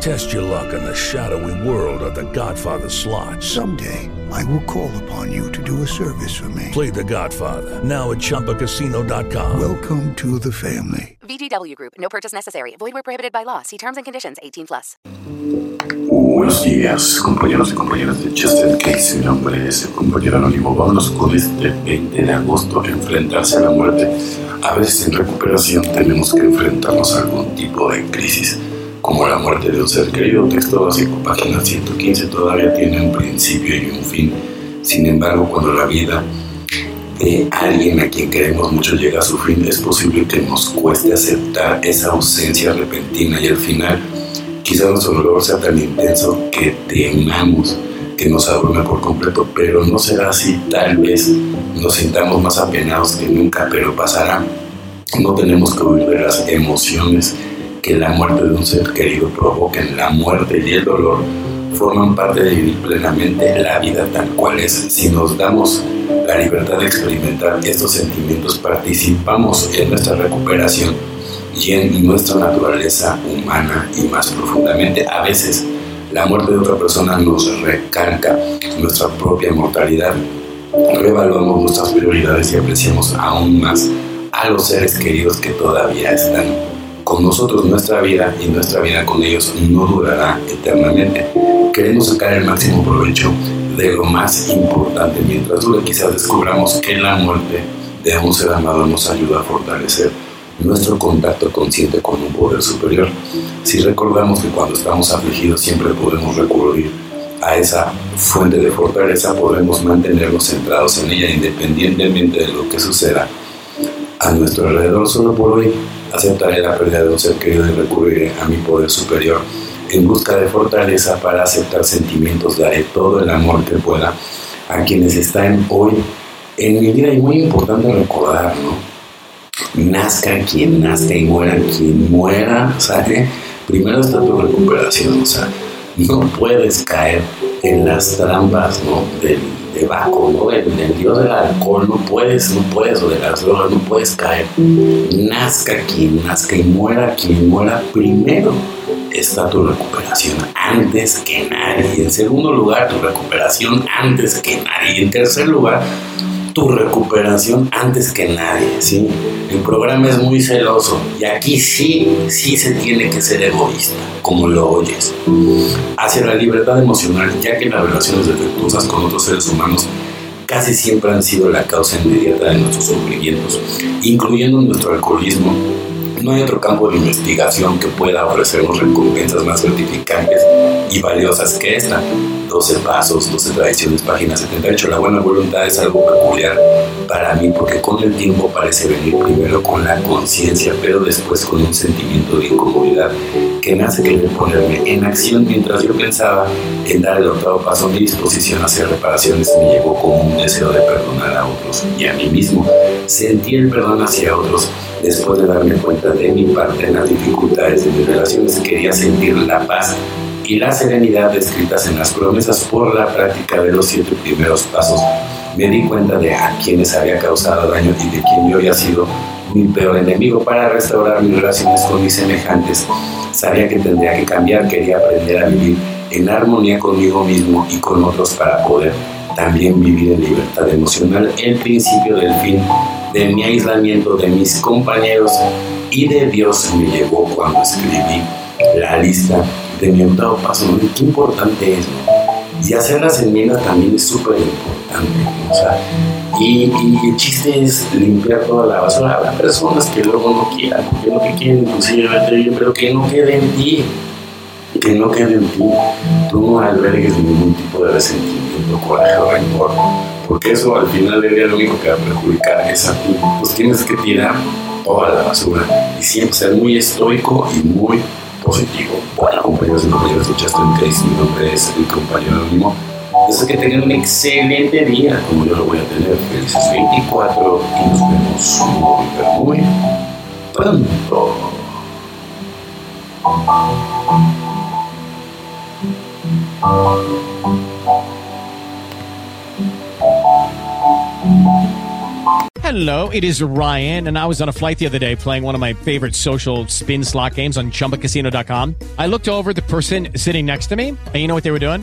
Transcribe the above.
Test your luck in the shadowy world of The Godfather slot. Someday, I will call upon you to do a service for me. Play The Godfather now at ChumbaCasino.com. Welcome to the family. VGW Group. No purchase necessary. Void where prohibited by law. See terms and conditions. 18 plus. Buenos días, compañeros y compañeras de Chester Case. Mi nombre es el compañero anónimo. Vámonos con este 20 de agosto, enfrentarse a la muerte. A veces en recuperación tenemos que enfrentarnos a algún tipo de crisis, como la muerte de un ser querido. Texto básico, página 115, todavía tiene un principio y un fin. Sin embargo, cuando la vida de alguien a quien queremos mucho llega a su fin, es posible que nos cueste aceptar esa ausencia repentina y al final quizá nuestro dolor sea tan intenso que temamos que nos abrume por completo, pero no será así, tal vez nos sintamos más apenados que nunca, pero pasará. No tenemos que huir de las emociones que la muerte de un ser querido provoquen. La muerte y el dolor forman parte de vivir plenamente la vida tal cual es. Si nos damos la libertad de experimentar estos sentimientos, participamos en nuestra recuperación y en nuestra naturaleza humana y más profundamente. A veces la muerte de otra persona nos recalca nuestra propia mortalidad, revaluamos nuestras prioridades y apreciamos aún más a los seres queridos que todavía están con nosotros. Nuestra vida y nuestra vida con ellos no durará eternamente. Queremos sacar el máximo provecho de lo más importante. Mientras dure, quizás descubramos que la muerte de un ser amado nos ayuda a fortalecer nuestro contacto consciente con un poder superior. Si recordamos que cuando estamos afligidos siempre podemos recurrir a esa fuente de fortaleza, podemos mantenernos centrados en ella independientemente de lo que suceda a nuestro alrededor. Solo por hoy aceptaré la pérdida de un ser querido y recurriré a mi poder superior. En busca de fortaleza para aceptar sentimientos, daré todo el amor que pueda a quienes están hoy en mi vida. Y muy importante recordar, nazca quien nazca y muera quien muera, ¿sale? Primero está tu recuperación, o sea, no puedes caer en las trampas, ¿no? Del, de Baco, ¿no? En el dios del alcohol, no puedes, no puedes, o de las drogas, no puedes caer. Nazca quien nazca y muera quien muera, primero está tu recuperación antes que nadie. En segundo lugar, tu recuperación antes que nadie. En tercer lugar, tu recuperación antes que nadie, ¿sí? El programa es muy celoso y aquí sí, sí se tiene que ser egoísta, como lo oyes. Hacia la libertad emocional, ya que las relaciones defectuosas con otros seres humanos casi siempre han sido la causa inmediata de nuestros sufrimientos, incluyendo nuestro alcoholismo. No hay otro campo de investigación que pueda ofrecernos recompensas más gratificantes y valiosas que esta. 12 pasos, 12 tradiciones, página 78. La buena voluntad es algo peculiar para mí porque con el tiempo parece venir primero con la conciencia, pero después con un sentimiento de incomodidad que me hace querer ponerme en acción mientras yo pensaba en dar el octavo paso. Mi disposición a hacer reparaciones me llevó con un deseo de perdonar a otros y a mí mismo. Sentí el perdón hacia otros después de darme cuenta de mi parte en las dificultades de mis relaciones. Quería sentir la paz y la serenidad descritas en las promesas por la práctica de los siete primeros pasos. Me di cuenta de a quienes había causado daño y de quién yo había sido mi peor enemigo para restaurar mis relaciones con mis semejantes. Sabía que tendría que cambiar, quería aprender a vivir en armonía conmigo mismo y con otros para poder también vivir en libertad emocional. El principio del fin de mi aislamiento de mis compañeros y de Dios me llegó cuando escribí la lista de mi octavo paso, qué importante es, Y hacer las enmiendas también es súper importante, O sea, y, y, el chiste es limpiar toda la basura. Habrá personas que luego no quieran, porque lo que quieren inclusive pero que no quede en ti, que no quede en ti. Tú no albergues ningún tipo de resentimiento, coraje o rencor, porque eso al final del día lo único que va a perjudicar es a ti. Pues tienes que tirar toda la basura y siempre ser muy estoico y muy positivo. Bueno, compañeros y compañeras, escuchaste en Case. Mi nombre es el compañero anónimo. Deseo que tengan un excelente día, como yo lo voy a tener. Felices 24 y nos vemos muy, muy tanto. Hello, it is Ryan, and I was on a flight the other day playing one of my favorite social spin slot games on chumbacasino.com. I looked over at the person sitting next to me, and you know what they were doing?